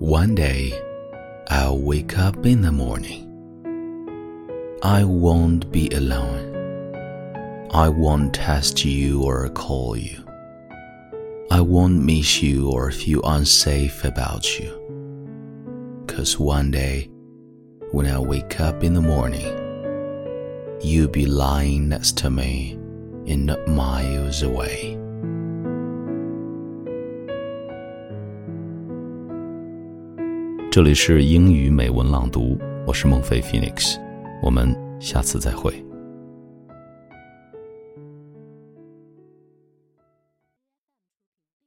One day, I'll wake up in the morning. I won't be alone. I won't text you or call you. I won't miss you or feel unsafe about you. Cause one day, when I wake up in the morning, you'll be lying next to me not miles away. 这里是英语美文朗读，我是孟非 Phoenix，我们下次再会。